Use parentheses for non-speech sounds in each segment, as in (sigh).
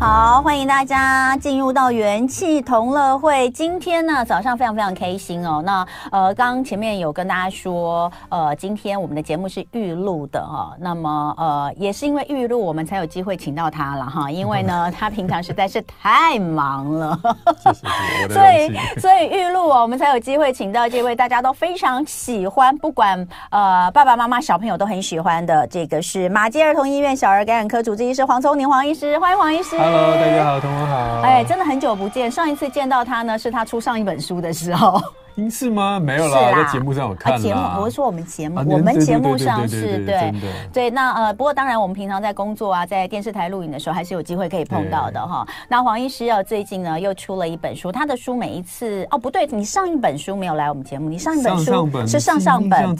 好，欢迎大家进入到元气同乐会。今天呢，早上非常非常开心哦。那呃，刚刚前面有跟大家说，呃，今天我们的节目是预录的哈、哦。那么呃，也是因为预录，我们才有机会请到他了哈。(laughs) 因为呢，他平常实在是太忙了，谢谢所以 (laughs) 所以预录哦，我们才有机会请到这位大家都非常喜欢，不管呃爸爸妈妈小朋友都很喜欢的，这个是马偕儿童医院小儿感染科主治医师黄聪宁黄医师，欢迎黄医师。Hello，大家好，同文好。哎，真的很久不见，上一次见到他呢，是他出上一本书的时候。是吗？没有啦，在节目上有看。节目，我是说我们节目，我们节目上是对对。那呃，不过当然，我们平常在工作啊，在电视台录影的时候，还是有机会可以碰到的哈。那黄医师啊，最近呢又出了一本书，他的书每一次哦不对，你上一本书没有来我们节目，你上一本书是上上本，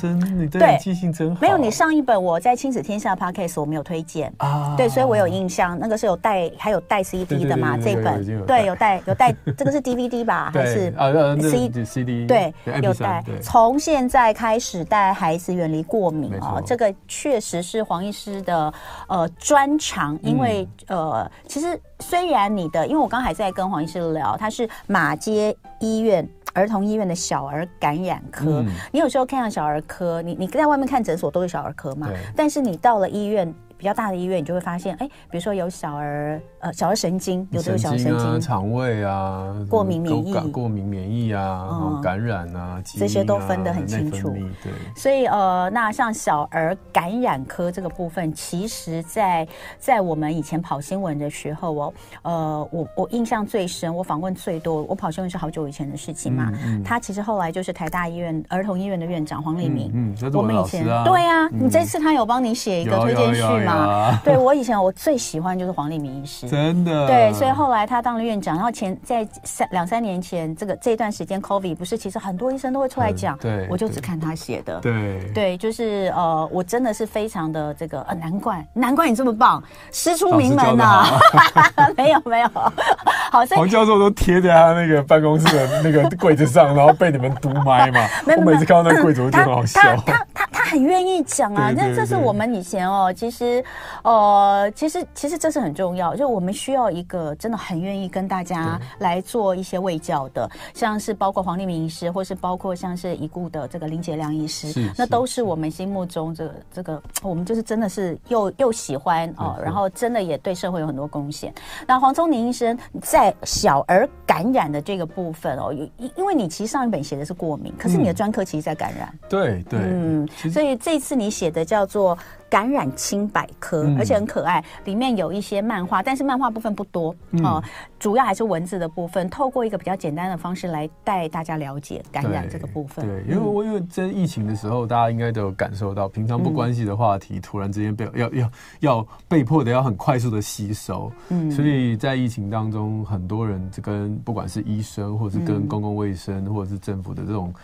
对，记性真好。没有，你上一本我在亲子天下 Podcast 我没有推荐啊，对，所以我有印象，那个是有带还有带 CD 的嘛，这本对有带有带，这个是 DVD 吧还是呃 CD 对有。带从现在开始带孩子远离过敏啊，这个确实是黄医师的呃专长。因为呃，其实虽然你的，因为我刚还在跟黄医师聊，他是马街医院儿童医院的小儿感染科。你有时候看到小儿科，你你在外面看诊所都是小儿科嘛，但是你到了医院。比较大的医院，你就会发现，哎，比如说有小儿呃小儿神经，有的有小儿神经、肠胃啊、过敏免疫、过敏免疫啊、感染啊，这些都分得很清楚。对，所以呃，那像小儿感染科这个部分，其实在在我们以前跑新闻的时候哦，呃，我我印象最深，我访问最多，我跑新闻是好久以前的事情嘛。嗯他其实后来就是台大医院儿童医院的院长黄立明。嗯，我们以前对呀，你这次他有帮你写一个推荐序吗？啊，对，我以前我最喜欢就是黄立明医师，真的。对，所以后来他当了院长，然后前在三两三年前这个这段时间，COVID 不是，其实很多医生都会出来讲，对，我就只看他写的，对。对，就是呃，我真的是非常的这个呃，难怪难怪你这么棒，师出名门呐，(laughs) 没有没有，好，黄教授都贴在他那个办公室的那个柜子上，然后被你们读麦嘛，(laughs) 我每次看到那个柜子我就很好笑，他他他他很愿意讲啊，那这是我们以前哦，其实。呃，其实其实这是很重要，就我们需要一个真的很愿意跟大家来做一些卫教的，像是包括黄立明医师，或是包括像是已故的这个林杰良医师，那都是我们心目中这个这个，我们就是真的是又又喜欢哦、呃，然后真的也对社会有很多贡献。那黄宗宁医生在小儿感染的这个部分哦，因因为你其实上一本写的是过敏，可是你的专科其实在感染，对对，嗯，所以这次你写的叫做。感染清百科，而且很可爱，里面有一些漫画，但是漫画部分不多哦，主要还是文字的部分。透过一个比较简单的方式来带大家了解感染这个部分。对，因为我因为在疫情的时候，大家应该都有感受到，平常不关系的话题，突然之间被要要要被迫的要很快速的吸收。嗯，所以在疫情当中，很多人就跟不管是医生，或者是跟公共卫生，或者是政府的这种。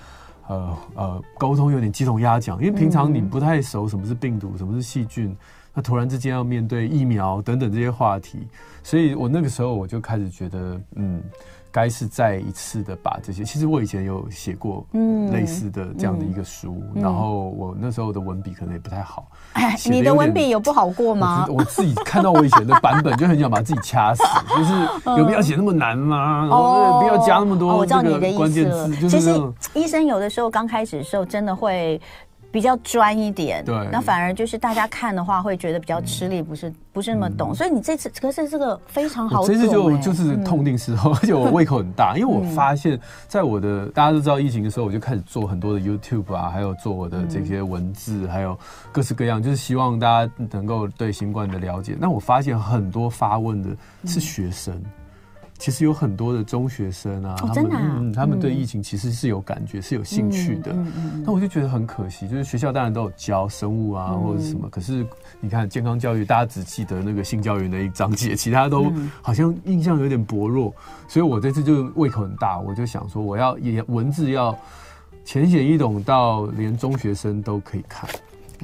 呃呃，沟通有点鸡同鸭讲，因为平常你不太熟什么是病毒，什么是细菌，那突然之间要面对疫苗等等这些话题，所以我那个时候我就开始觉得，嗯。该是再一次的把这些，其实我以前有写过类似的这样的一个书，嗯嗯、然后我那时候的文笔可能也不太好。哎，你的文笔有不好过吗？我？我自己看到我以前的版本，就很想把自己掐死，就是有必要写那么难吗？哦，不要加那么多这个关键字。其实医生有的时候刚开始的时候，真的会。比较专一点，对，那反而就是大家看的话会觉得比较吃力，不是不是那么懂。所以你这次可是这个非常好，这次就就是痛定思痛，而且我胃口很大，因为我发现，在我的大家都知道疫情的时候，我就开始做很多的 YouTube 啊，还有做我的这些文字，还有各式各样，就是希望大家能够对新冠的了解。那我发现很多发问的是学生。其实有很多的中学生啊，他们嗯，他们对疫情其实是有感觉，是有兴趣的。那我就觉得很可惜，就是学校当然都有教生物啊，或者什么，可是你看健康教育，大家只记得那个性教育那一章节，其他都好像印象有点薄弱。所以我这次就胃口很大，我就想说，我要也文字要浅显易懂到连中学生都可以看。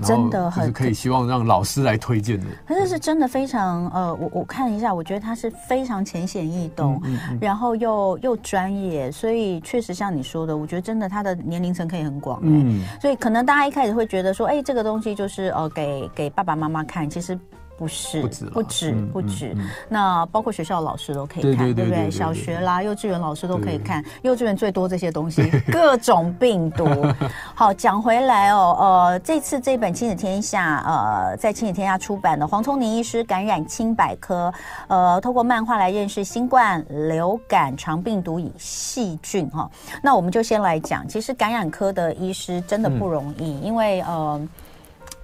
真的很可以希望让老师来推荐的。可是是真的非常呃，我我看一下，我觉得他是非常浅显易懂，嗯嗯嗯、然后又又专业，所以确实像你说的，我觉得真的他的年龄层可以很广、欸。嗯，所以可能大家一开始会觉得说，哎，这个东西就是呃，给给爸爸妈妈看，其实。不是，不止，不止，不止。那包括学校的老师都可以看，对不对？小学啦、幼稚园老师都可以看。幼稚园最多这些东西，(laughs) 各种病毒。(laughs) 好，讲回来哦，呃，这次这本《亲子天下》呃，在《亲子天下》出版的黄聪宁医师感染清百科，呃，透过漫画来认识新冠、流感、肠病毒与细菌哈。那我们就先来讲，其实感染科的医师真的不容易，因为呃。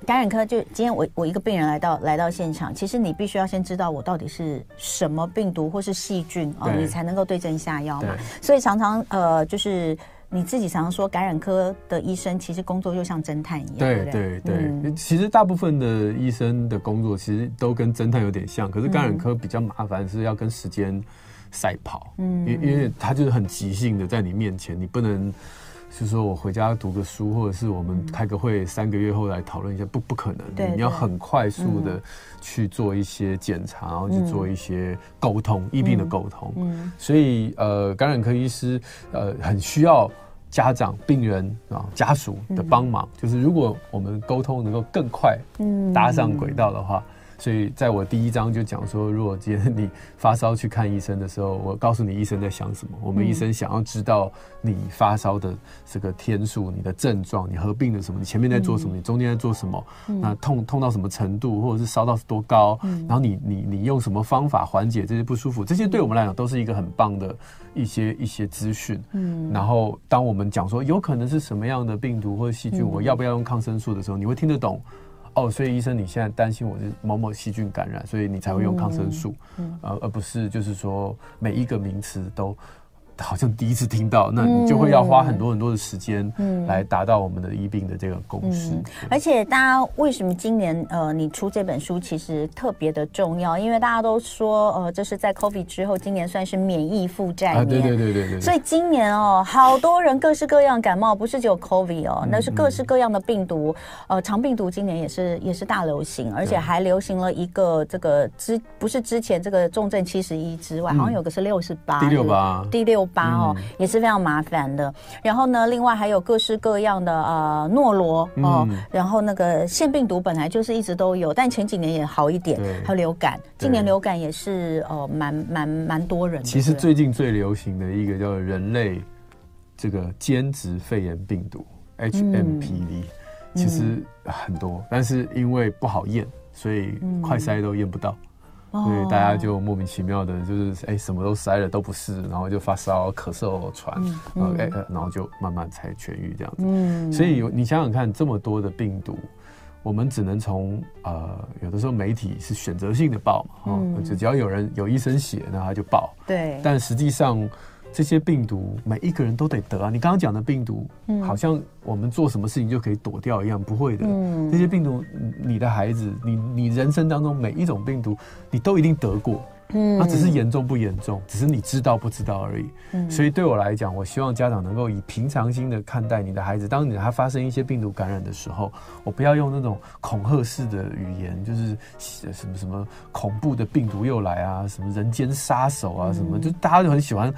感染科就今天我我一个病人来到来到现场，其实你必须要先知道我到底是什么病毒或是细菌哦，你才能够对症下药嘛。所以常常呃，就是你自己常常说，感染科的医生其实工作就像侦探一样。对对对，其实大部分的医生的工作其实都跟侦探有点像，可是感染科比较麻烦，是要跟时间赛跑。嗯，因因为他就是很即兴的在你面前，你不能。就是说我回家读个书，或者是我们开个会，三个月后来讨论一下，不不可能。对，你要很快速的去做一些检查，然后去做一些沟通，疫病的沟通。嗯，所以呃，感染科医师呃很需要家长、病人啊家属的帮忙。就是如果我们沟通能够更快，嗯，搭上轨道的话。所以，在我第一章就讲说，如果今天你发烧去看医生的时候，我告诉你医生在想什么。我们医生想要知道你发烧的这个天数、你的症状、你合并的什么、你前面在做什么、你中间在做什么，那痛痛到什么程度，或者是烧到多高，然后你你你用什么方法缓解这些不舒服，这些对我们来讲都是一个很棒的一些一些资讯。嗯，然后当我们讲说有可能是什么样的病毒或者细菌，我要不要用抗生素的时候，你会听得懂。哦，所以医生，你现在担心我是某某细菌感染，所以你才会用抗生素，嗯，呃，而不是就是说每一个名词都。好像第一次听到，那你就会要花很多很多的时间，嗯，来达到我们的医病的这个共识。嗯、而且，大家为什么今年呃，你出这本书其实特别的重要？因为大家都说，呃，这是在 COVID 之后，今年算是免疫负债年。啊，对对对对对。所以今年哦，好多人各式各样感冒，不是只有 COVID 哦，那是各式各样的病毒。呃，肠病毒今年也是也是大流行，而且还流行了一个这个之不是之前这个重症七十一之外，好像有个是六十八，第六八，第六。八哦，也是非常麻烦的。然后呢，另外还有各式各样的呃诺罗哦，然后那个腺病毒本来就是一直都有，但前几年也好一点。还有流感，今年流感也是呃蛮蛮蛮多人的。其实最近最流行的一个叫人类这个间质肺炎病毒 HMPV，其实很多，但是因为不好验，所以快筛都验不到。所以大家就莫名其妙的，就是哎，什么都塞了都不是，然后就发烧、咳嗽、喘，然后哎，然后就慢慢才痊愈这样子。嗯，所以你想想看，这么多的病毒，我们只能从呃，有的时候媒体是选择性的报嘛，哈，就只要有人有医生写，那他就报。对，但实际上。这些病毒每一个人都得得啊！你刚刚讲的病毒，好像我们做什么事情就可以躲掉一样，不会的。这些病毒，你的孩子，你你人生当中每一种病毒，你都一定得过。嗯，那只是严重不严重，只是你知道不知道而已。嗯，所以对我来讲，我希望家长能够以平常心的看待你的孩子。当你他发生一些病毒感染的时候，我不要用那种恐吓式的语言，就是什么什么恐怖的病毒又来啊，什么人间杀手啊，什么就大家就很喜欢。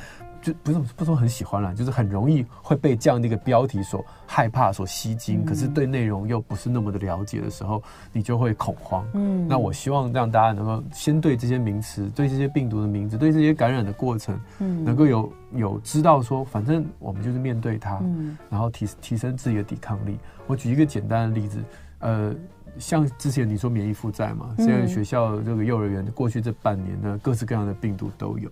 就不是不说很喜欢了，就是很容易会被这样的一个标题所害怕、所吸睛。可是对内容又不是那么的了解的时候，你就会恐慌。嗯，那我希望让大家能够先对这些名词、对这些病毒的名字、对这些感染的过程，嗯，能够有有知道说，反正我们就是面对它，嗯，然后提提升自己的抵抗力。我举一个简单的例子，呃，像之前你说免疫负债嘛，现在学校这个幼儿园过去这半年呢，各式各样的病毒都有。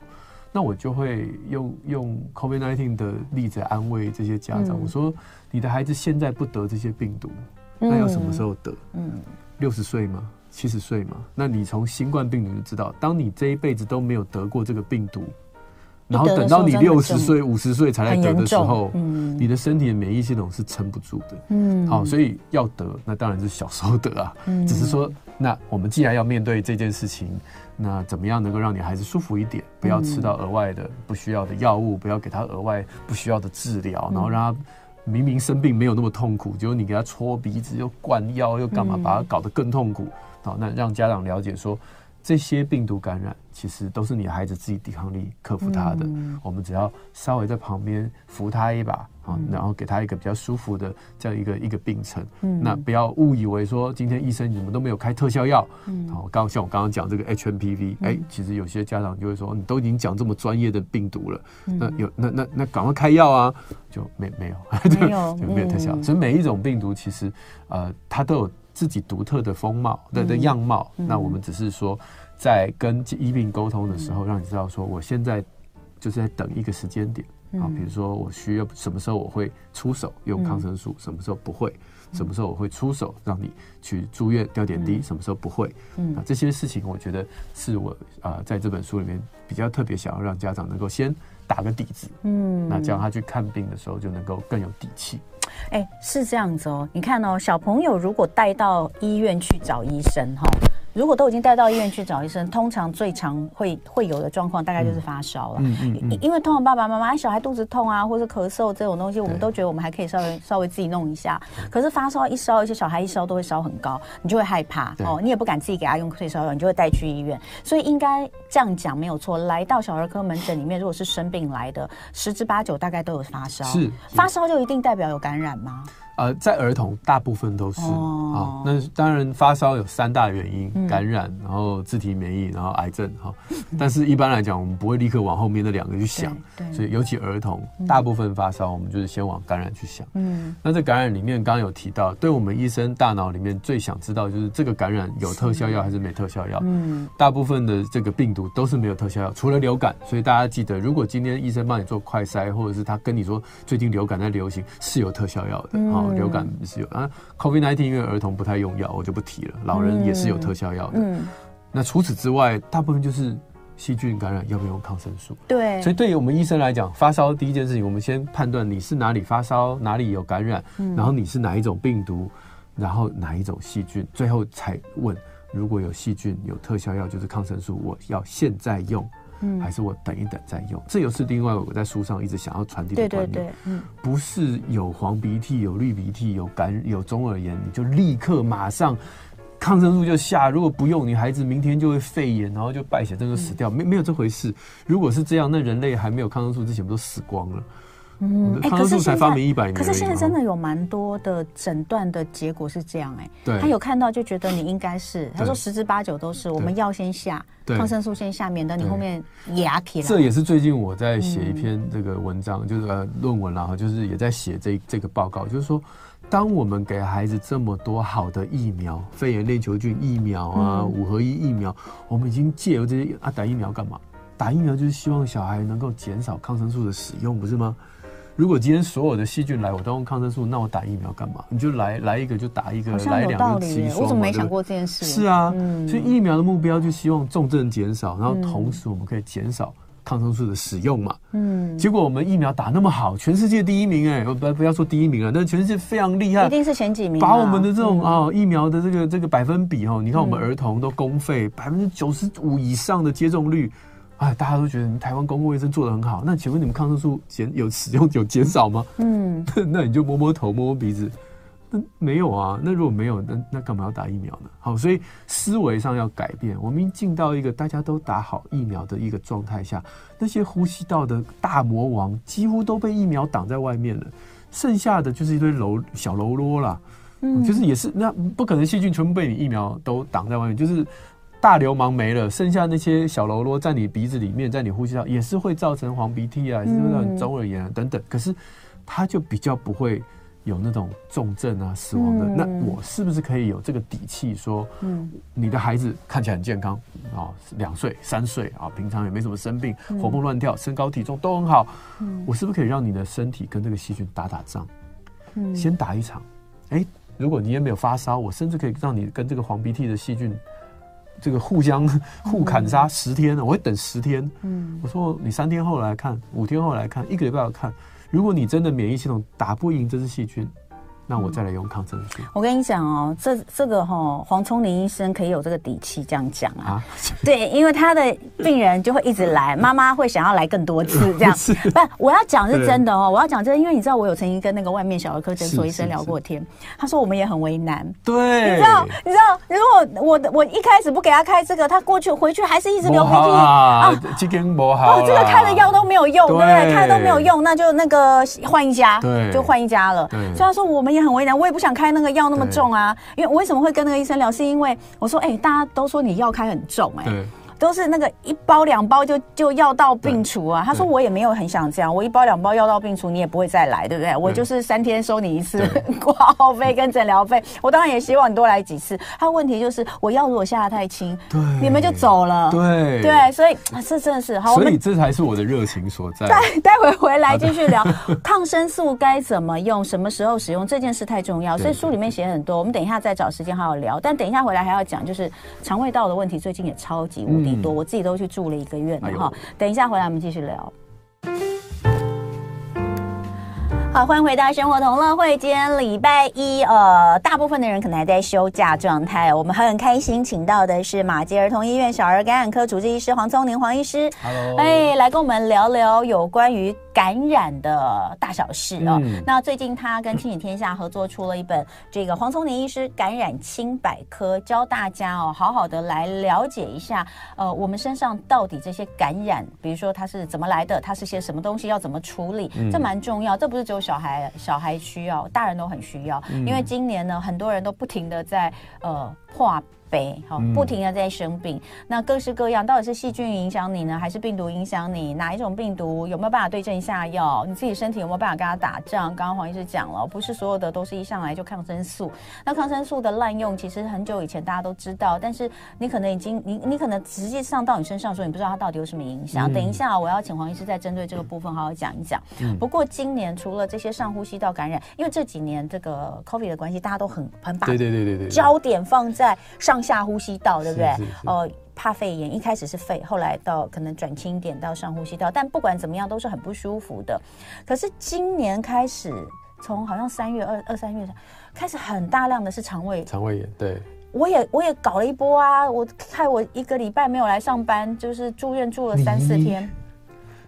那我就会用用 COVID-19 的例子安慰这些家长。嗯、我说，你的孩子现在不得这些病毒，嗯、那要什么时候得？嗯，六十岁吗？七十岁吗？那你从新冠病毒就知道，当你这一辈子都没有得过这个病毒，然后等到你六十岁、五十岁才来得的时候，嗯、你的身体的免疫系统是撑不住的。嗯，好，所以要得，那当然是小时候得啊。嗯，只是说，那我们既然要面对这件事情。那怎么样能够让你孩子舒服一点？不要吃到额外的不需要的药物，不要给他额外不需要的治疗，然后让他明明生病没有那么痛苦，结果你给他搓鼻子又灌药又干嘛，把他搞得更痛苦。好，那让家长了解说，这些病毒感染其实都是你孩子自己抵抗力克服他的。我们只要稍微在旁边扶他一把。然后给他一个比较舒服的这样一个一个病程，嗯，那不要误以为说今天医生你们都没有开特效药，嗯，好，刚像我刚刚讲这个 HMPV，哎、嗯，其实有些家长就会说，你都已经讲这么专业的病毒了，嗯、那有那那那赶快开药啊，就没没有 (laughs) 没有就没有特效，所以每一种病毒其实呃它都有自己独特的风貌的的样貌，嗯，那我们只是说在跟医病沟通的时候，让你知道说我现在就是在等一个时间点。啊，比如说我需要什么时候我会出手用抗生素，什么时候不会，什么时候我会出手让你去住院吊点滴，什么时候不会，嗯，这些事情我觉得是我啊在这本书里面比较特别想要让家长能够先打个底子，嗯，那这样他去看病的时候就能够更有底气。哎，是这样子哦，你看哦，小朋友如果带到医院去找医生哈。如果都已经带到医院去找医生，通常最常会会有的状况，大概就是发烧了。嗯嗯，嗯。因为通常爸爸妈妈小孩肚子痛啊，或者咳嗽这种东西，我们都觉得我们还可以稍微稍微自己弄一下。可是发烧一烧，一些小孩一烧都会烧很高，你就会害怕哦，你也不敢自己给他用退烧药，你就会带去医院。所以应该这样讲没有错。来到小儿科门诊里面，如果是生病来的，十之八九大概都有发烧。是。发烧就一定代表有感染吗？呃，在儿童大部分都是啊、哦哦，那当然发烧有三大原因：嗯、感染，然后自体免疫，然后癌症哈、哦。但是一般来讲，我们不会立刻往后面那两个去想。所以尤其儿童，大部分发烧，我们就是先往感染去想。嗯。那在感染里面，刚刚有提到，对我们医生大脑里面最想知道就是这个感染有特效药还是没特效药。嗯。大部分的这个病毒都是没有特效药，除了流感。所以大家记得，如果今天医生帮你做快筛，或者是他跟你说最近流感在流行，是有特效药的。嗯。流感是有啊，COVID nineteen 因为儿童不太用药，我就不提了。老人也是有特效药的。嗯。那除此之外，大部分就是细菌感染要不要用抗生素？对。所以对于我们医生来讲，发烧第一件事情，我们先判断你是哪里发烧，哪里有感染，然后你是哪一种病毒，然后哪一种细菌，最后才问如果有细菌有特效药，就是抗生素，我要现在用。嗯，还是我等一等再用，这又是另外我在书上一直想要传递的观念。对对对，嗯，不是有黄鼻涕、有绿鼻涕、有感有中耳炎，你就立刻马上抗生素就下。如果不用，你孩子明天就会肺炎，然后就败血症就死掉。没没有这回事。如果是这样，那人类还没有抗生素之前，不都死光了？嗯，抗生素才发明一百年，可是现在真的有蛮多的诊断的结果是这样哎、他有看到就觉得你应该是，他说十之八九都是，我们药先下，抗生素先下，免得你后面牙起来。这也是最近我在写一篇这个文章，嗯、就是论文啦，就是也在写这这个报告，就是说，当我们给孩子这么多好的疫苗，肺炎链球菌疫苗啊，嗯、五合一疫苗，我们已经借由这些啊打疫苗干嘛？打疫苗就是希望小孩能够减少抗生素的使用，不是吗？如果今天所有的细菌来，我都用抗生素，那我打疫苗干嘛？你就来来一个就打一个，来两个吃一双。我怎么没想过这件事？是啊，嗯、所以疫苗的目标就希望重症减少，然后同时我们可以减少抗生素的使用嘛。嗯。结果我们疫苗打那么好，全世界第一名哎、欸，不不要说第一名了，但全世界非常厉害，一定是前几名。把我们的这种啊、哦、疫苗的这个这个百分比哦，你看我们儿童都公费百分之九十五以上的接种率。哎，大家都觉得你们台湾公共卫生做得很好，那请问你们抗生素减有使用有减少吗？嗯，(laughs) 那你就摸摸头摸摸鼻子，那没有啊。那如果没有，那那干嘛要打疫苗呢？好，所以思维上要改变。我们已经进到一个大家都打好疫苗的一个状态下，那些呼吸道的大魔王几乎都被疫苗挡在外面了，剩下的就是一堆喽小喽啰啦。嗯，就是也是那不可能细菌全部被你疫苗都挡在外面，就是。大流氓没了，剩下那些小喽啰在你鼻子里面，在你呼吸道也是会造成黄鼻涕啊，也是会造成中耳炎啊等等。可是它就比较不会有那种重症啊、死亡的。那我是不是可以有这个底气说，嗯，你的孩子看起来很健康啊，两岁、三岁啊，平常也没什么生病，活蹦乱跳，身高体重都很好。我是不是可以让你的身体跟这个细菌打打仗？先打一场。哎，如果你也没有发烧，我甚至可以让你跟这个黄鼻涕的细菌。这个互相互砍杀十天，我会等十天。嗯，我说你三天后来看，五天后来看，一个礼拜来看。如果你真的免疫系统打不赢这只细菌，那我再来用抗生素。我跟你讲哦，这这个哈、哦，黄聪林医生可以有这个底气这样讲啊。啊 (laughs) 对，因为他的病人就会一直来，妈妈会想要来更多次 (laughs) 这样。是不，我要讲是真的哦，我要讲真的，因为你知道我有曾经跟那个外面小儿科诊所医生聊过天，他说我们也很为难。对，你知道，你知道，如果我我一开始不给他开这个，他过去回去还是一直流鼻涕啊，这根不好，哦，这个开的药都没有用，对不对？开的都没有用，那就那个换一家，对，就换一家了。所以他说我们也很为难，我也不想开那个药那么重啊。因为我为什么会跟那个医生聊，是因为我说，哎，大家都说你药开很重，哎。都是那个一包两包就就药到病除啊！他说我也没有很想这样，我一包两包药到病除，你也不会再来，对不对？我就是三天收你一次 (laughs) 挂号费跟诊疗费，我当然也希望你多来几次。他问题就是我药如果下的太轻，对，你们就走了，对对，所以这真的是好，所以这才是我的热情所在。待 (laughs) 待会回来继续聊抗生素该怎么用，什么时候使用这件事太重要，所以书里面写很多，我们等一下再找时间好好聊。但等一下回来还要讲，就是肠胃道的问题，最近也超级无敌。多，我自己都去住了一个月了哈。等一下回来我们继续聊。好，欢迎回到生活同乐会。今天礼拜一，呃，大部分的人可能还在休假状态。我们很开心，请到的是马偕儿童医院小儿感染科主治医师黄宗宁黄医师。Hello，哎，来跟我们聊聊有关于感染的大小事哦。嗯、那最近他跟亲子天下合作出了一本这个黄聪宁医师感染清百科，教大家哦，好好的来了解一下，呃，我们身上到底这些感染，比如说它是怎么来的，它是些什么东西，要怎么处理，嗯、这蛮重要。这不是只有小孩，小孩需要，大人都很需要。嗯、因为今年呢，很多人都不停的在呃破。背好，不停的在生病，嗯、那各式各样，到底是细菌影响你呢，还是病毒影响你？哪一种病毒有没有办法对症下药？你自己身体有没有办法跟他打仗？刚刚黄医师讲了，不是所有的都是一上来就抗生素。那抗生素的滥用，其实很久以前大家都知道，但是你可能已经，你你可能实际上到你身上的时候，你不知道它到底有什么影响。嗯、等一下，我要请黄医师再针对这个部分好好讲一讲。嗯、不过今年除了这些上呼吸道感染，因为这几年这个 COVID 的关系，大家都很很把对对对对对焦点放在上。下呼吸道对不对？哦，怕肺炎，一开始是肺，后来到可能转轻点到上呼吸道，但不管怎么样都是很不舒服的。可是今年开始，从好像三月二二三月开始，很大量的是肠胃肠胃炎。对，我也我也搞了一波啊！我害我一个礼拜没有来上班，就是住院住了三四天。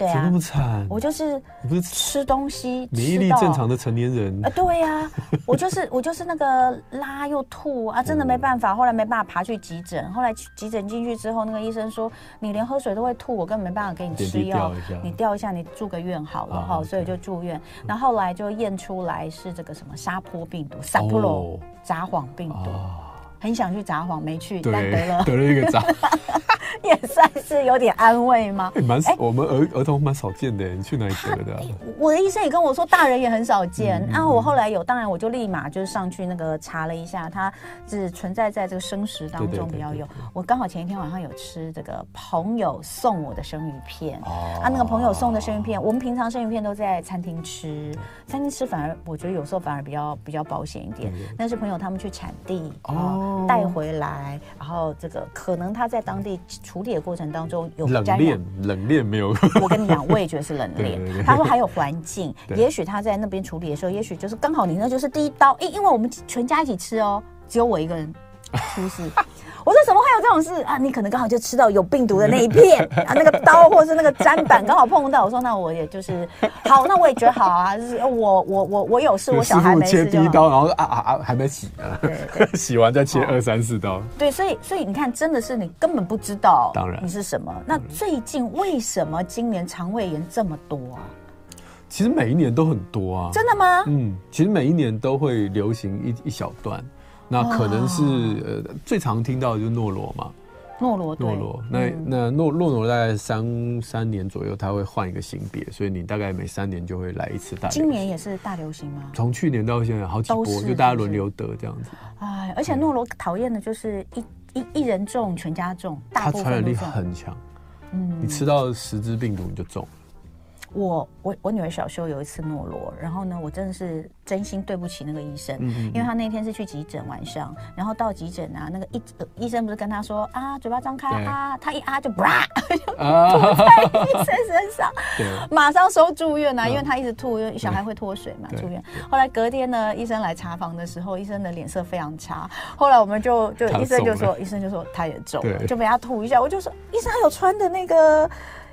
对啊，这么惨！我就是不是吃东西，免疫力正常的成年人。啊，对呀、啊，我就是 (laughs) 我就是那个拉又吐啊，真的没办法，后来没办法爬去急诊，后来急诊进去之后，那个医生说你连喝水都会吐，我根本没办法给你吃药，你吊一下，你住个院好了哈，所以就住院，然后后来就验出来是这个什么沙坡病毒，沙坡罗札幌病毒，很想去札幌没去，但得了得了一个札。(laughs) 也算是有点安慰吗？蛮少，我们儿儿童蛮少见的。你去哪里得的？我的医生也跟我说，大人也很少见。然后我后来有，当然我就立马就是上去那个查了一下，它只存在在这个生食当中比较有。我刚好前一天晚上有吃这个朋友送我的生鱼片啊，那个朋友送的生鱼片，我们平常生鱼片都在餐厅吃，餐厅吃反而我觉得有时候反而比较比较保险一点。但是朋友他们去产地哦带回来，然后这个可能他在当地。处理的过程当中有冷链，冷链没有。(laughs) 我跟你讲，我也觉得是冷链。(laughs) 他说还有环境，也许他在那边处理的时候，也许就是刚好你那就是第一刀。因因为我们全家一起吃哦，只有我一个人出事。(laughs) 我说怎么会有这种事啊？你可能刚好就吃到有病毒的那一片 (laughs) 啊，那个刀或是那个砧板刚好碰到。我说那我也就是好，那我也觉得好啊，就是我我我我有事，我小孩没事。切第一刀，然后啊啊啊还没洗呢，对对洗 (laughs) 完再切二三四刀。对，所以所以你看，真的是你根本不知道，当然你是什么。那最近为什么今年肠胃炎这么多啊？其实每一年都很多啊。真的吗？嗯，其实每一年都会流行一一小段。那可能是呃最常听到的就是诺罗嘛，诺罗诺罗，那那诺诺罗大概三三年左右，它会换一个型别，所以你大概每三年就会来一次大。今年也是大流行吗？从去年到现在好几波，就大家轮流得这样子。哎，而且诺罗讨厌的就是一一一人中全家中，它传染力很强，嗯，你吃到十只病毒你就中。我我我女儿小时候有一次诺罗，然后呢，我真的是真心对不起那个医生，因为他那天是去急诊晚上，然后到急诊啊，那个医、呃、医生不是跟他说啊，嘴巴张开啊，他一啊就啪，就吐在 (laughs) 医生身上，(laughs) 对马上收住院啊，因为他一直吐，因为小孩会脱水嘛，住院。后来隔天呢，医生来查房的时候，医生的脸色非常差。后来我们就就医生就说，医生就说他也中了，就被他吐一下。我就说，医生还有穿的那个。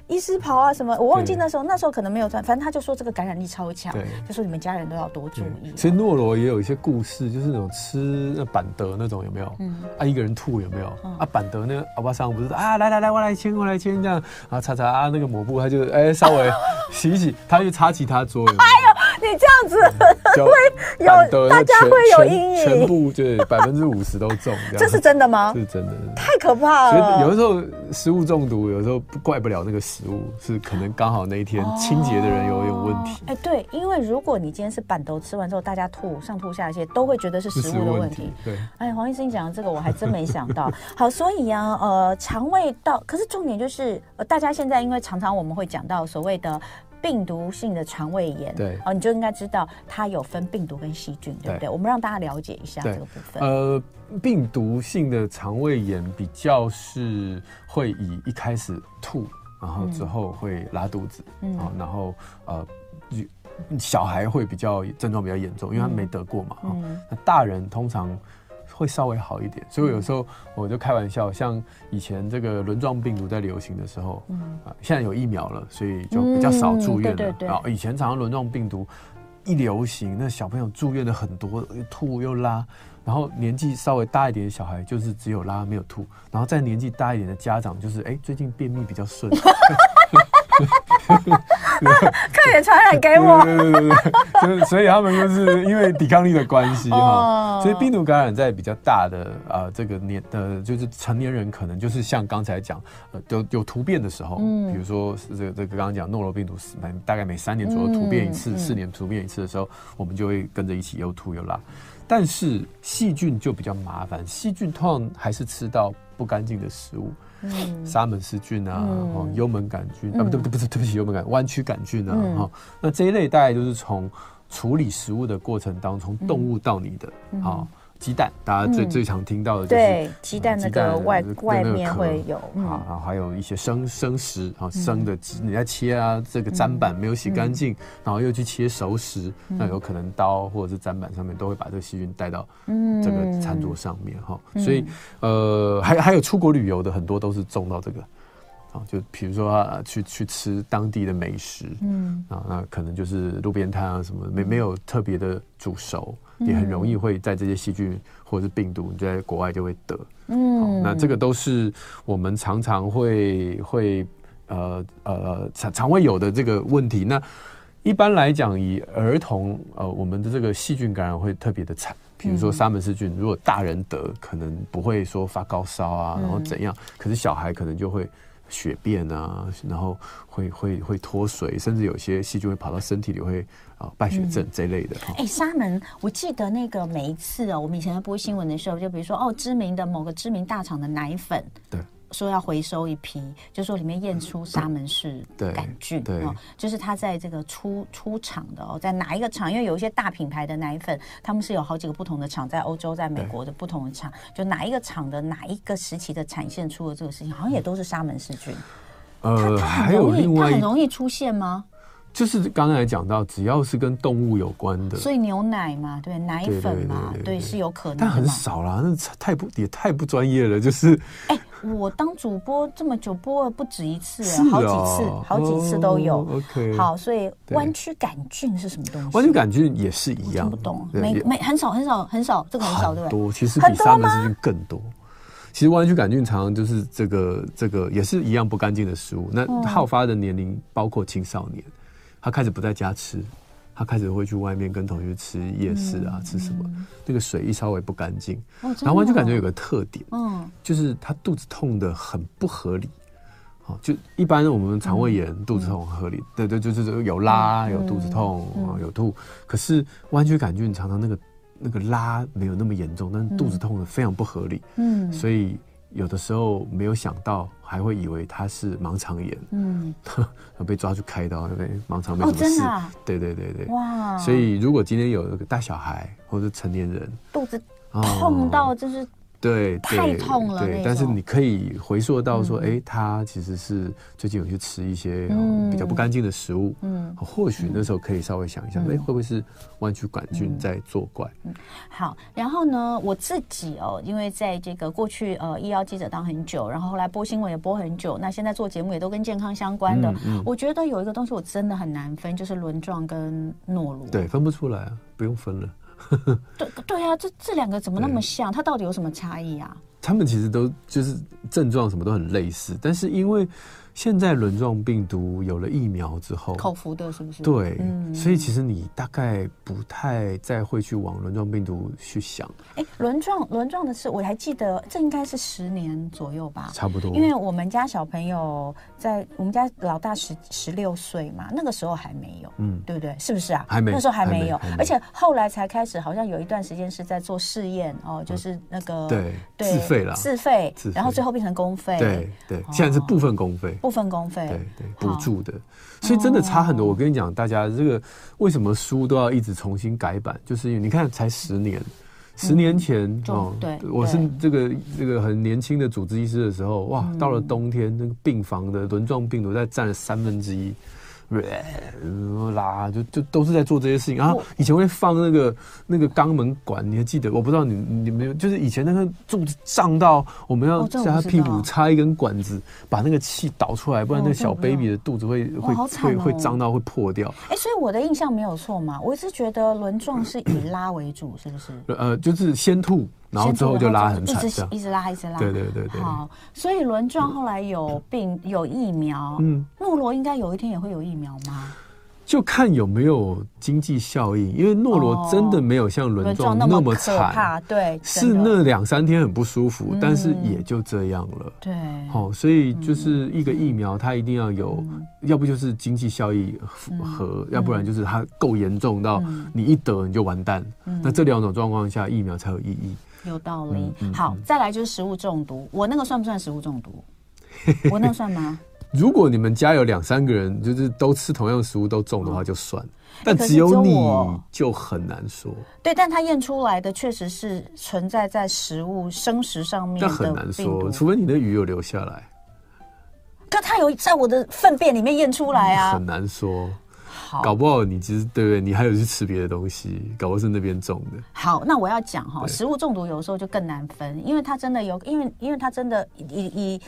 医师袍啊，什么我忘记那时候，那时候可能没有穿，反正他就说这个感染力超强，就说你们家人都要多注意。其实诺罗也有一些故事，就是那种吃那板德那种有没有？嗯，啊一个人吐有没有？嗯、啊板德那个阿巴桑不是啊来来来我来签我来签这样啊擦擦啊那个抹布他就哎、欸、稍微洗一洗，他就擦其他桌？(laughs) 哎呦，你这样子 (laughs) 会有大家会有阴影，全部就百分之五十都中，这是真的吗？是真的，太可怕了。有的时候食物中毒，有的时候怪不了那个食物，是可能刚好那一天清洁的人有有问题。哎，对，因为如果你今天是板豆吃完之后，大家吐上吐下泻，都会觉得是食物的问题。对，哎，黄医生讲的这个我还真没想到。好，所以呀，呃，肠胃道，可是重点就是，呃，大家现在因为常常我们会讲到所谓的病毒性的肠胃炎，对，哦，你就应该知道它有分病毒跟细菌，对不对？我们让大家了解一下这个部分。呃，病毒性的肠胃炎比较是会以一开始吐。然后之后会拉肚子，嗯，然后呃，小孩会比较症状比较严重，因为他没得过嘛，嗯，那大人通常会稍微好一点，所以有时候我就开玩笑，像以前这个轮状病毒在流行的时候，嗯，啊，现在有疫苗了，所以就比较少住院了，对对对，以前常常轮状病毒一流行，那小朋友住院的很多，又吐又拉。然后年纪稍微大一点的小孩就是只有拉没有吐，然后再年纪大一点的家长就是哎，最近便秘比较顺，(laughs) (laughs) 快点传染给我。对对对对，所以他们就是因为抵抗力的关系哈，所以病毒感染在比较大的啊这个年呃就是成年人可能就是像刚才讲呃有有突变的时候，比如说这个这个刚刚讲诺罗病毒每大概每三年左右突变一次，四年突变一次的时候，我们就会跟着一起又吐又拉。但是细菌就比较麻烦，细菌通常还是吃到不干净的食物，嗯，沙门氏菌啊，哦，幽门杆菌啊，不对不对不是对不起，幽门杆弯曲杆菌啊，哈，那这一类大概就是从处理食物的过程当中，从动物到你的，好。鸡蛋，大家最最常听到的就是鸡蛋那个外外面会有，啊，然后还有一些生生食，啊，生的鸡你在切啊，这个砧板没有洗干净，然后又去切熟食，那有可能刀或者是砧板上面都会把这个细菌带到这个餐桌上面哈，所以呃，还还有出国旅游的很多都是中到这个，啊，就比如说啊，去去吃当地的美食，嗯，啊，那可能就是路边摊啊什么，没没有特别的煮熟。也很容易会在这些细菌或者是病毒，你在国外就会得。嗯，那这个都是我们常常会会呃呃肠肠胃有的这个问题。那一般来讲，以儿童呃我们的这个细菌感染会特别的惨。比如说沙门氏菌，如果大人得，可能不会说发高烧啊，然后怎样，可是小孩可能就会。血便啊，然后会会会脱水，甚至有些细菌会跑到身体里，会啊败血症这类的。哎、嗯，沙门，我记得那个每一次哦，我们以前在播新闻的时候，就比如说哦，知名的某个知名大厂的奶粉，对。说要回收一批，就说里面验出沙门氏杆菌，对，对就是它在这个出出厂的哦，在哪一个厂？因为有一些大品牌的奶粉，他们是有好几个不同的厂，在欧洲、在美国的不同的厂，就哪一个厂的哪一个时期的产线出了这个事情，好像也都是沙门氏菌。呃，它它很容易，它很容易出现吗？就是刚才讲到，只要是跟动物有关的，所以牛奶嘛，对，奶粉嘛，对，是有可能，但很少啦，那太不也太不专业了，就是。哎，我当主播这么久，播了不止一次，好几次，好几次都有。OK，好，所以弯曲杆菌是什么东西？弯曲杆菌也是一样，听不懂，没没很少很少很少，这个很少，对不对？多，其实比沙门氏菌更多。其实弯曲杆菌常常就是这个这个也是一样不干净的食物，那好发的年龄包括青少年。他开始不在家吃，他开始会去外面跟同学吃夜市啊，嗯、吃什么？嗯、那个水一稍微不干净，哦、然后就感觉有个特点，嗯，就是他肚子痛的很不合理。哦，就一般我们肠胃炎、嗯、肚子痛很合理，嗯、对对，就是有拉、嗯、有肚子痛有吐。可是弯曲杆菌常常那个那个拉没有那么严重，但是肚子痛的非常不合理。嗯，所以。有的时候没有想到，还会以为他是盲肠炎，嗯，(laughs) 被抓去开刀，对，盲肠没什么事，哦啊、对对对对，哇！所以如果今天有个大小孩或者成年人，肚子痛到就是。哦对，太痛了。对，但是你可以回溯到说，哎，他其实是最近有去吃一些比较不干净的食物，嗯，或许那时候可以稍微想一下，哎，会不会是弯曲杆菌在作怪？嗯，好。然后呢，我自己哦，因为在这个过去呃医药记者当很久，然后后来播新闻也播很久，那现在做节目也都跟健康相关的，我觉得有一个东西我真的很难分，就是轮状跟诺如。对，分不出来啊，不用分了。(laughs) 对对啊，这这两个怎么那么像？它到底有什么差异啊？他们其实都就是症状什么都很类似，但是因为。现在轮状病毒有了疫苗之后，口服的是不是？对，嗯、所以其实你大概不太再会去往轮状病毒去想。哎，轮状轮状的是，我还记得这应该是十年左右吧，差不多。因为我们家小朋友在我们家老大十十六岁嘛，那个时候还没有，嗯，对不对？是不是啊？还没，那时候还没有，而且后来才开始，好像有一段时间是在做试验哦，就是那个对自费了，自费，然后最后变成公费，对对，现在是部分公费。部分公费，对对，补助的，所以真的差很多。我跟你讲，大家这个为什么书都要一直重新改版？就是因为你看，才十年，十年前哦，对，我是这个这个很年轻的主治医师的时候，哇，到了冬天，那个病房的轮状病毒在占了三分之一。啦，就就都是在做这些事情。然后以前会放那个那个肛门管，你还记得？我不知道你你没有，就是以前那个肚子胀到我们要在他屁股插一根管子，把那个气导出来，不然那个小 baby 的肚子会会会会胀到会破掉。哎，所以我的印象没有错嘛？我一直觉得轮状是以拉为主，是不是？呃，就是先吐。然后之后就拉很惨，一直一直拉，一直拉。对对对对。好，所以轮状后来有病有疫苗，嗯，诺罗应该有一天也会有疫苗吗？就看有没有经济效应，因为诺罗真的没有像轮状那么惨，对，是那两三天很不舒服，但是也就这样了。对，好，所以就是一个疫苗，它一定要有，要不就是经济效益和，要不然就是它够严重到你一得你就完蛋。那这两种状况下，疫苗才有意义。有道理。好，再来就是食物中毒，我那个算不算食物中毒？(laughs) 我那个算吗？如果你们家有两三个人，就是都吃同样食物都中的话，就算。但只有你就很难说。对，但他验出来的确实是存在在食物生食上面的，很难说，除非你的鱼有留下来。可他有在我的粪便里面验出来啊，很难说。好搞不好你其实对不对？你还有去吃别的东西，搞不好是那边种的。好，那我要讲哈，对食物中毒有时候就更难分，因为它真的有，因为因为它真的以以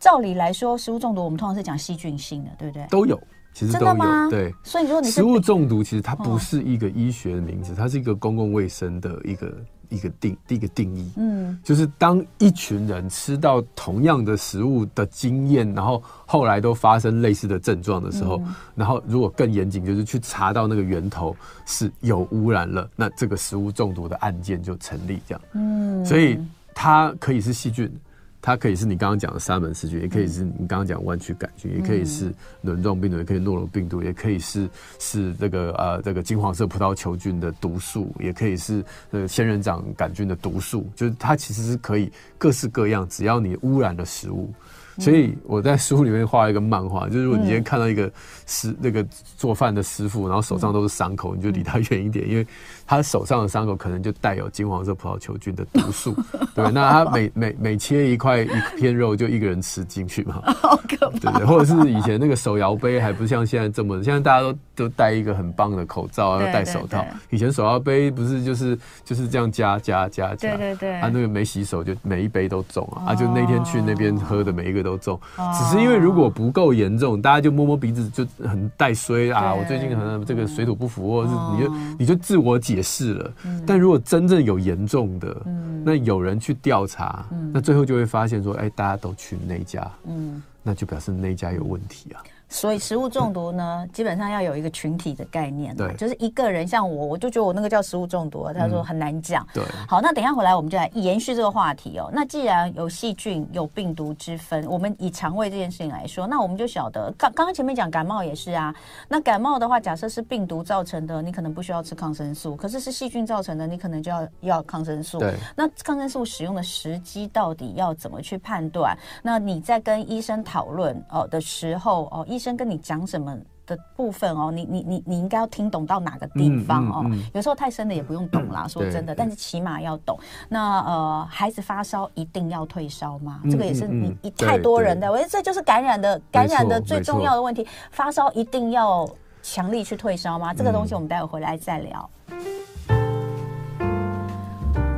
照理来说，食物中毒我们通常是讲细菌性的，对不对？都有，其实都有。真的吗？对，所以你说你食物中毒其实它不是一个医学的名字，它是一个公共卫生的一个。一个定第一个定义，嗯，就是当一群人吃到同样的食物的经验，然后后来都发生类似的症状的时候，嗯、然后如果更严谨，就是去查到那个源头是有污染了，那这个食物中毒的案件就成立，这样，嗯，所以它可以是细菌。它可以是你刚刚讲的沙门氏菌，也可以是你刚刚讲弯曲杆菌，也可以是轮状病毒，也可以诺罗病毒，也可以是是这个呃这个金黄色葡萄球菌的毒素，也可以是呃仙人掌杆菌的毒素，就是它其实是可以各式各样，只要你污染了食物。所以我在书里面画一个漫画，就是如果你今天看到一个师那个做饭的师傅，然后手上都是伤口，你就离他远一点，因为他手上的伤口可能就带有金黄色葡萄球菌的毒素。对，那他每 (laughs) 每每切一块一片肉，就一个人吃进去嘛。(laughs) 好可怕。对对，或者是以前那个手摇杯，还不像现在这么，现在大家都都戴一个很棒的口罩，要戴手套。以前手摇杯不是就是就是这样加加加加，对对对，啊那个没洗手就每一杯都中啊，啊就那天去那边喝的每一个。都中，只是因为如果不够严重，大家就摸摸鼻子就很带衰啊。我最近可能这个水土不服，或者是你就你就自我解释了。但如果真正有严重的，那有人去调查，那最后就会发现说，哎，大家都去那家，那就表示那家有问题啊。所以食物中毒呢，基本上要有一个群体的概念，对，就是一个人像我，我就觉得我那个叫食物中毒，他说很难讲。嗯、对，好，那等一下回来我们就来延续这个话题哦。那既然有细菌有病毒之分，我们以肠胃这件事情来说，那我们就晓得，刚刚刚前面讲感冒也是啊。那感冒的话，假设是病毒造成的，你可能不需要吃抗生素；可是是细菌造成的，你可能就要要抗生素。对，那抗生素使用的时机到底要怎么去判断？那你在跟医生讨论哦的时候哦，医生跟你讲什么的部分哦，你你你你应该要听懂到哪个地方哦？嗯嗯嗯、有时候太深的也不用懂啦，嗯、说真的，但是起码要懂。那呃，孩子发烧一定要退烧吗？嗯、这个也是你一太多人的，我觉得这就是感染的感染的最重要的问题。发烧一定要强力去退烧吗？这个东西我们待会回来再聊。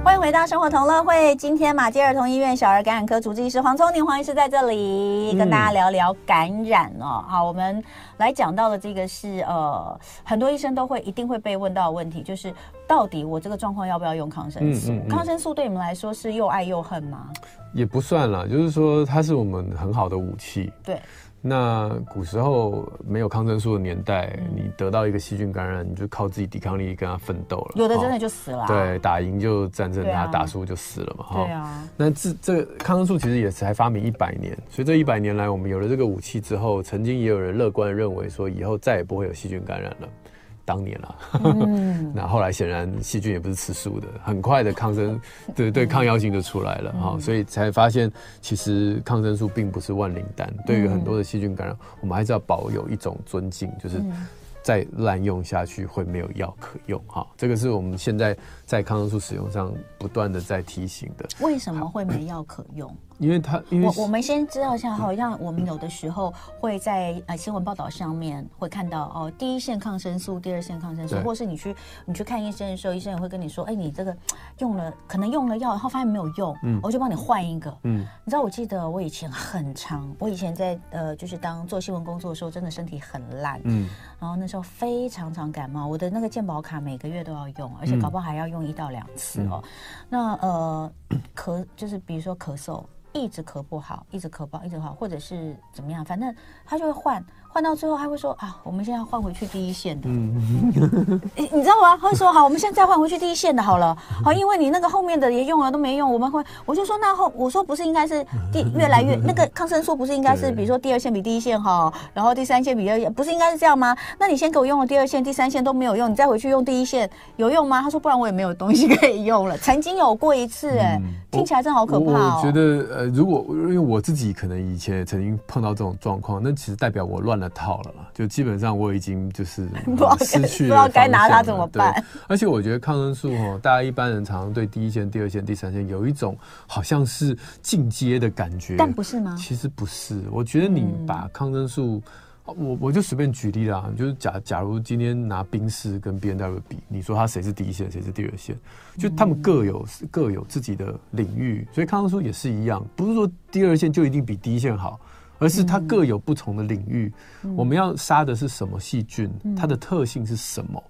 欢迎回到生活同乐会。今天马街儿童医院小儿感染科主治医师黄聪宁黄医师在这里、嗯、跟大家聊聊感染哦。好，我们来讲到的这个是呃，很多医生都会一定会被问到的问题，就是到底我这个状况要不要用抗生素？嗯嗯嗯、抗生素对你们来说是又爱又恨吗？也不算啦，就是说它是我们很好的武器。对。那古时候没有抗生素的年代，嗯、你得到一个细菌感染，你就靠自己抵抗力跟他奋斗了。有的真的就死了、啊哦。对，打赢就战胜他，啊、打输就死了嘛。对啊。那这这个抗生素其实也才发明一百年，所以这一百年来，我们有了这个武器之后，曾经也有人乐观认为说，以后再也不会有细菌感染了。当年了，嗯、(laughs) 那后来显然细菌也不是吃素的，很快的抗生 (laughs) 对对抗药性就出来了哈，嗯、所以才发现其实抗生素并不是万灵丹，对于很多的细菌感染，我们还是要保有一种尊敬，就是。再滥用下去会没有药可用哈，这个是我们现在在抗生素使用上不断的在提醒的。为什么会没药可用？因为他，因为我我们先知道一下，好像我们有的时候会在呃新闻报道上面会看到哦，第一线抗生素，第二线抗生素，或是你去你去看医生的时候，医生也会跟你说，哎，你这个用了可能用了药，然后发现没有用，嗯，我就帮你换一个，嗯，你知道我记得我以前很长，我以前在呃就是当做新闻工作的时候，真的身体很烂，嗯，然后那时候。非常常感冒，我的那个健保卡每个月都要用，而且搞不好还要用一到两次哦。嗯、那呃，咳就是比如说咳嗽，一直咳不好，一直咳不好，一直好，或者是怎么样，反正他就会换。换到最后，他会说啊，我们现在换回去第一线的，嗯 (laughs) 你你知道吗？他会说好，我们现在再换回去第一线的好了，好，因为你那个后面的也用了都没用，我们会，我就说那后我说不是应该是第 (laughs) 越来越那个抗生素不是应该是比如说第二线比第一线好，然后第三线比第二线不是应该是这样吗？那你先给我用了第二线、第三线都没有用，你再回去用第一线有用吗？他说不然我也没有东西可以用了。(laughs) 曾经有过一次，哎，听起来真好可怕哦。我觉得呃，如果因为我自己可能以前也曾经碰到这种状况，那其实代表我乱了。套了嘛，就基本上我已经就是 (laughs) 失去了，不知道该拿它怎么办。而且我觉得抗生素哦，大家一般人常常对第一线、第二线、第三线有一种好像是进阶的感觉，但不是吗？其实不是。我觉得你把抗生素，嗯、我我就随便举例啦，就是假假如今天拿冰室跟 B N W 比，你说它谁是第一线，谁是第二线？就他们各有各有自己的领域，所以抗生素也是一样，不是说第二线就一定比第一线好。而是它各有不同的领域，嗯、我们要杀的是什么细菌，嗯、它的特性是什么，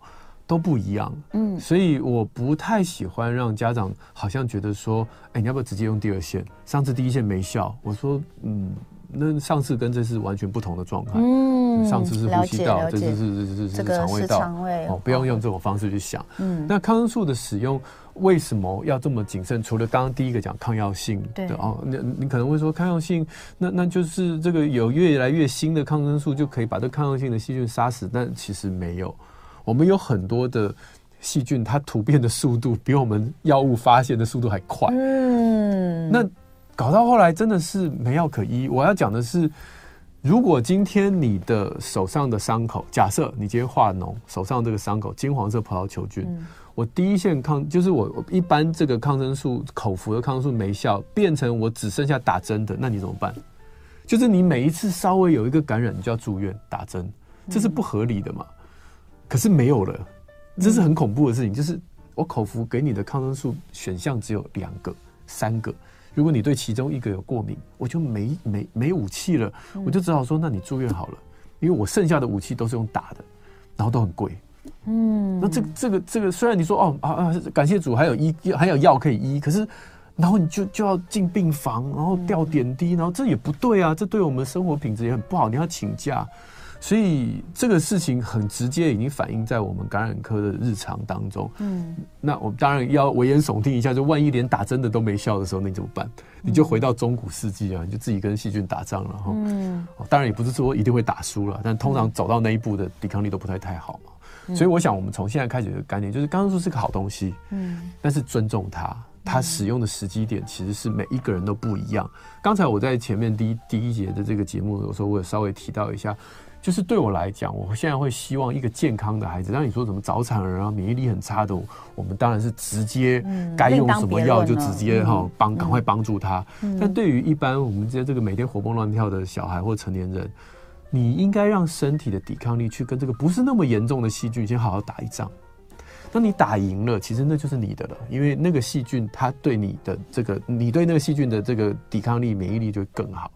都不一样。嗯，所以我不太喜欢让家长好像觉得说，哎，你要不要直接用第二线？上次第一线没效，我说，嗯，那上次跟这次完全不同的状态。嗯，上次是呼吸道，这次是是是是肠胃道。哦，不要用这种方式去想。嗯，那抗生素的使用。为什么要这么谨慎？除了刚刚第一个讲抗药性的对哦，你你可能会说抗药性，那那就是这个有越来越新的抗生素就可以把这抗药性的细菌杀死，但其实没有。我们有很多的细菌，它突变的速度比我们药物发现的速度还快。嗯，那搞到后来真的是没药可医。我要讲的是，如果今天你的手上的伤口，假设你今天化脓，手上这个伤口金黄色葡萄球菌。嗯我第一线抗就是我一般这个抗生素口服的抗生素没效，变成我只剩下打针的，那你怎么办？就是你每一次稍微有一个感染，你就要住院打针，这是不合理的嘛？可是没有了，这是很恐怖的事情。就是我口服给你的抗生素选项只有两个、三个，如果你对其中一个有过敏，我就没没没武器了，我就只好说，那你住院好了，因为我剩下的武器都是用打的，然后都很贵。嗯，那这个这个这个，虽然你说哦啊啊，感谢主还有医还有药可以医，可是然后你就就要进病房，然后吊点滴，然后这也不对啊，这对我们生活品质也很不好。你要请假，所以这个事情很直接，已经反映在我们感染科的日常当中。嗯，那我们当然要危言耸听一下，就万一连打针的都没效的时候，那你怎么办？你就回到中古世纪啊，你就自己跟细菌打仗了哈。嗯，当然也不是说一定会打输了，但通常走到那一步的抵抗力都不太太好嘛。所以我想，我们从现在开始有个概念，就是抗生素是个好东西，嗯，但是尊重它。它使用的时机点其实是每一个人都不一样。刚才我在前面第一第一节的这个节目有时候，我也稍微提到一下，就是对我来讲，我现在会希望一个健康的孩子。当你说什么早产儿啊，免疫力很差的，我们当然是直接该用什么药就直接哈帮赶快帮助他。但对于一般我们这这个每天活蹦乱跳的小孩或成年人，你应该让身体的抵抗力去跟这个不是那么严重的细菌先好好打一仗。当你打赢了，其实那就是你的了，因为那个细菌它对你的这个，你对那个细菌的这个抵抗力、免疫力就更好。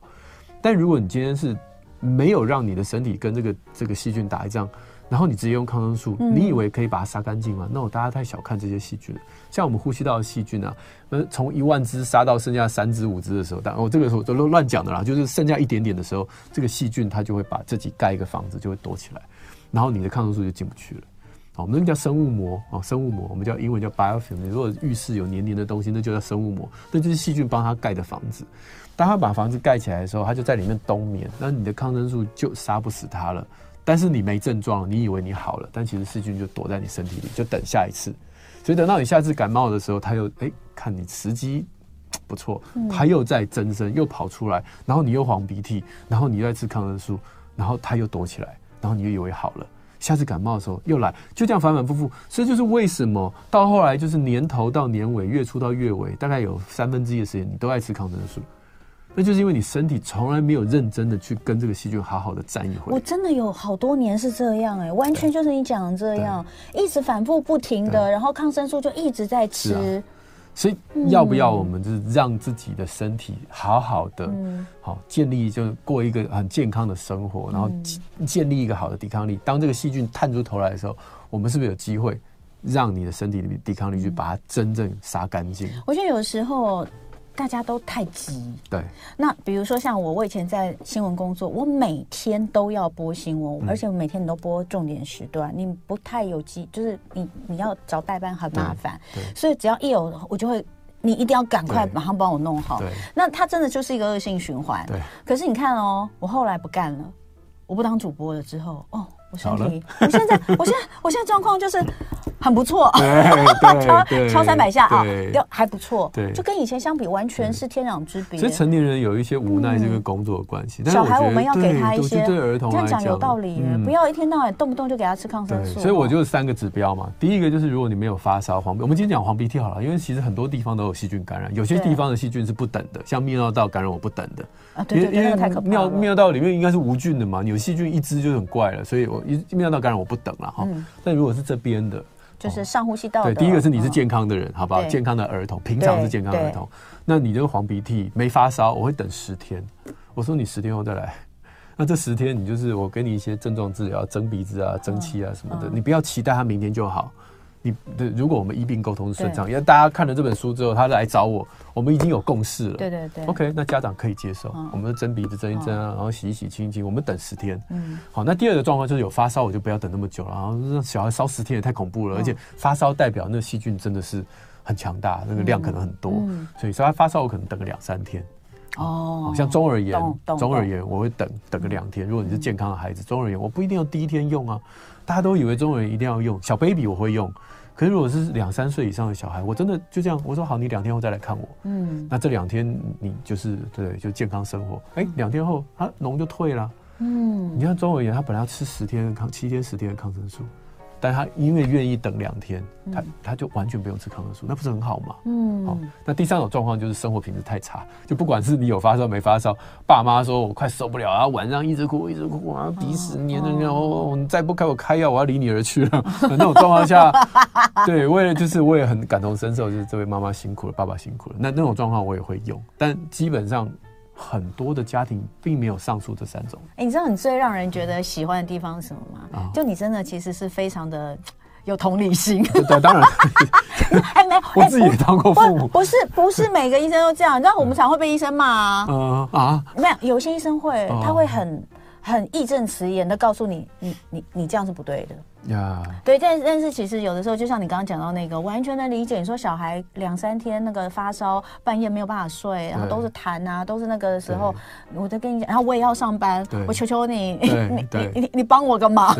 但如果你今天是没有让你的身体跟这个这个细菌打一仗，然后你直接用抗生素，你以为可以把它杀干净吗？那我大家太小看这些细菌了。像我们呼吸道的细菌啊，呃，从一万只杀到剩下三只五只的时候，但我这个时候都乱讲的啦，就是剩下一点点的时候，这个细菌它就会把自己盖一个房子，就会躲起来，然后你的抗生素就进不去了。我们那个叫生物膜哦，生物膜，我们叫英文叫 biofilm。你如果浴室有黏黏的东西，那就叫生物膜，那就是细菌帮它盖的房子。当它把房子盖起来的时候，它就在里面冬眠，那你的抗生素就杀不死它了。但是你没症状，你以为你好了，但其实细菌就躲在你身体里，就等下一次。所以等到你下次感冒的时候，它又哎看你时机不错，它又在增生，又跑出来，然后你又黄鼻涕，然后你又在吃抗生素，然后它又躲起来，然后你又以为好了。下次感冒的时候又来，就这样反反复复。所以就是为什么到后来就是年头到年尾，月初到月尾，大概有三分之一的时间你都在吃抗生素，那就是因为你身体从来没有认真的去跟这个细菌好好的战一回。我真的有好多年是这样哎、欸，完全就是你讲的这样，一直反复不停的，然后抗生素就一直在吃。所以要不要我们就是让自己的身体好好的，好建立就过一个很健康的生活，然后建立一个好的抵抗力。当这个细菌探出头来的时候，我们是不是有机会让你的身体里面抵抗力去把它真正杀干净？我觉得有时候。大家都太急，对。那比如说像我，我以前在新闻工作，我每天都要播新闻，嗯、而且我每天你都播重点时段，你不太有机，就是你你要找代班很麻烦，所以只要一有，我就会，你一定要赶快马上帮我弄好。对。那它真的就是一个恶性循环。对。可是你看哦，我后来不干了，我不当主播了之后，哦。我身体，我现在，我现在，我现在状况就是很不错，(laughs) 敲敲三百下啊，就还不错，对，就跟以前相比，完全是天壤之别。所以成年人有一些无奈，这个工作的关系。小孩我们要给他一些，对儿童这样讲有道理，不要一天到晚动不动就给他吃抗生素。所以我就三个指标嘛，第一个就是如果你没有发烧、黄，我们今天讲黄鼻涕好了，因为其实很多地方都有细菌感染，有些地方的细菌是不等的，像泌尿道感染我不等的啊，对对对，那个太可怕了。尿泌尿道里面应该是无菌的嘛，有细菌一只就很怪了，所以我一泌尿道感染。我不等了哈，但如果是这边的，就是上呼吸道。对，第一个是你是健康的人，好不好？健康的儿童，平常是健康的儿童。那你这个黄鼻涕没发烧，我会等十天。我说你十天后再来，那这十天你就是我给你一些症状治疗，蒸鼻子啊、蒸气啊什么的，你不要期待他明天就好。你的，如果我们医病沟通是顺畅，因为大家看了这本书之后，他来找我，我们已经有共识了。对对对。OK，那家长可以接受，我们蒸鼻子蒸一蒸啊，然后洗一洗清一清，我们等十天。嗯。好，那第二个状况就是有发烧，我就不要等那么久了。然后让小孩烧十天也太恐怖了，而且发烧代表那个细菌真的是很强大，那个量可能很多，所以说他发烧我可能等个两三天。哦。像中耳炎，中耳炎我会等等个两天。如果你是健康的孩子，中耳炎我不一定要第一天用啊。大家都以为中国人一定要用，小 baby 我会用。可是如果是两三岁以上的小孩，我真的就这样，我说好，你两天后再来看我。嗯，那这两天你就是对，就健康生活。哎，两天后他脓就退了。嗯，你看中国人，他本来要吃十天的抗，七天十天的抗生素。但他因为愿意等两天，他他就完全不用吃抗生素，那不是很好吗？嗯，好。那第三种状况就是生活品质太差，就不管是你有发烧没发烧，爸妈说我快受不了啊，晚上一直哭一直哭啊，鼻屎黏着黏，哦，你再不给我开药，我要离你而去了。(laughs) 那种状况下，(laughs) 对，为了就是我也很感同身受，就是这位妈妈辛苦了，爸爸辛苦了。那那种状况我也会用，但基本上。很多的家庭并没有上述这三种。哎，你知道你最让人觉得喜欢的地方是什么吗？啊，就你真的其实是非常的有同理心。(laughs) 对，当然。(laughs) 哎，没有，(laughs) 我自己也当过父母。不是，不是每个医生都这样。你知道我们常会被医生骂啊。嗯啊，没有，有些医生会，他会很。很义正辞严的告诉你，你你你这样是不对的。呀，yeah. 对，但但是其实有的时候，就像你刚刚讲到那个，完全能理解。你说小孩两三天那个发烧，半夜没有办法睡，然后都是痰啊，都是那个的时候，我在跟你讲，然后我也要上班，我求求你，(laughs) 你你你你帮我个忙。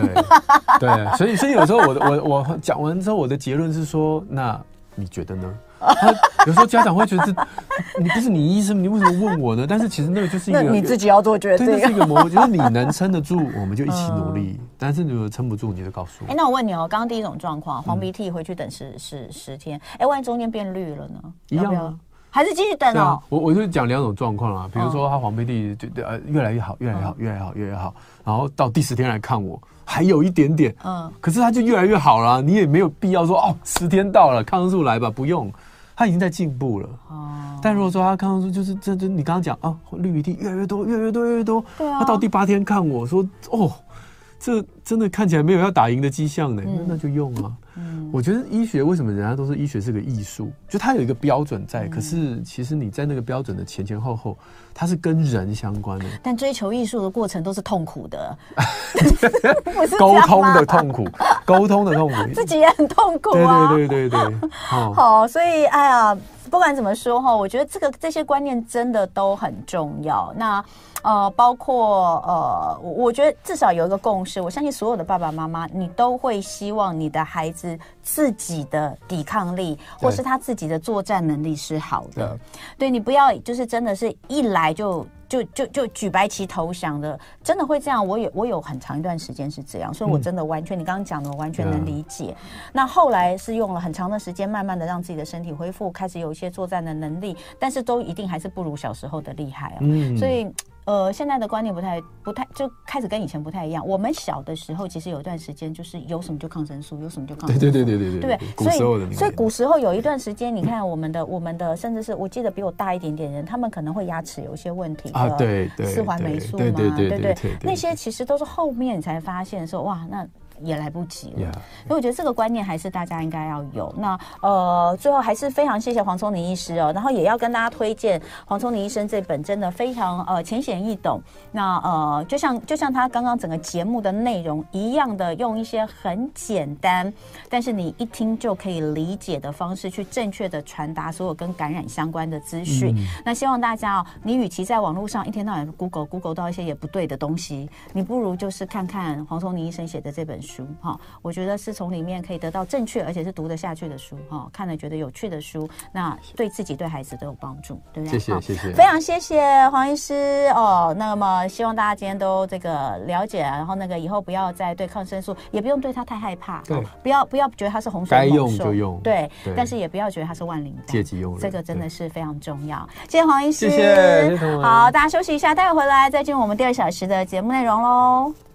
对，所以所以有时候我我我讲完之后，我的结论是说，那你觉得呢？(laughs) 他有时候家长会觉得，(laughs) 你不是你医生，你为什么问我呢？但是其实那个就是一个你自己要做决定，这是一个模，就是你能撑得住，我们就一起努力。(laughs) 嗯、但是如果撑不住，你就告诉我。哎、欸，那我问你哦，刚刚第一种状况，黄鼻涕回去等十十十天，哎、欸，万一中间变绿了呢？一样啊，还是继续等哦？啊、我我就讲两种状况啊，比如说他黄鼻涕就呃越来越好，越来越好，越来越好，越来越好，然后到第十天来看我。还有一点点，嗯，可是他就越来越好了，你也没有必要说哦，十天到了，抗生素来吧，不用，他已经在进步了。哦，但如果说他抗生素就是这这，你刚刚讲啊，绿鼻涕越来越多，越来越多，越来越多，对啊，他到第八天看我说哦。这真的看起来没有要打赢的迹象呢，那、那就用啊。嗯、我觉得医学为什么人家都说医学是个艺术，就它有一个标准在，嗯、可是其实你在那个标准的前前后后，它是跟人相关的。但追求艺术的过程都是痛苦的，(laughs) 沟通的痛苦，沟通的痛苦，(laughs) 自己也很痛苦啊。对对对对对，哦、(laughs) 好，所以哎呀。不管怎么说哈，我觉得这个这些观念真的都很重要。那呃，包括呃，我觉得至少有一个共识，我相信所有的爸爸妈妈，你都会希望你的孩子自己的抵抗力或是他自己的作战能力是好的。对，对你不要就是真的是一来就。就就就举白旗投降的，真的会这样？我有我有很长一段时间是这样，所以我真的完全、嗯、你刚刚讲的，我完全能理解。嗯、那后来是用了很长的时间，慢慢的让自己的身体恢复，开始有一些作战的能力，但是都一定还是不如小时候的厉害啊。嗯，所以。呃，现在的观念不太不太，就开始跟以前不太一样。我们小的时候，其实有一段时间就是有什么就抗生素，有什么就抗生素。对对对对对对。对，所以所以古时候有一段时间，你看我们的我们的，甚至是我记得比我大一点点人，他们可能会牙齿有一些问题啊，对对，四环霉素嘛，对对对，那些其实都是后面你才发现说哇那。也来不及了，所以我觉得这个观念还是大家应该要有。那呃，最后还是非常谢谢黄聪宁医师哦，然后也要跟大家推荐黄聪宁医生这本真的非常呃浅显易懂。那呃，就像就像他刚刚整个节目的内容一样的，用一些很简单，但是你一听就可以理解的方式去正确的传达所有跟感染相关的资讯。嗯、那希望大家哦，你与其在网络上一天到晚 Google Google 到一些也不对的东西，你不如就是看看黄聪宁医生写的这本书。书哈，我觉得是从里面可以得到正确而且是读得下去的书哈，看了觉得有趣的书，那对自己对孩子都有帮助，对不对？谢谢谢谢，非常谢谢黄医师哦。那么希望大家今天都这个了解，然后那个以后不要再对抗生素，也不用对它太害怕，对，不要不要觉得它是洪水猛兽，该用就用，对，但是也不要觉得它是万灵丹，借机用，这个真的是非常重要。谢谢黄医师，谢谢，好，大家休息一下，待会回来再进入我们第二小时的节目内容喽。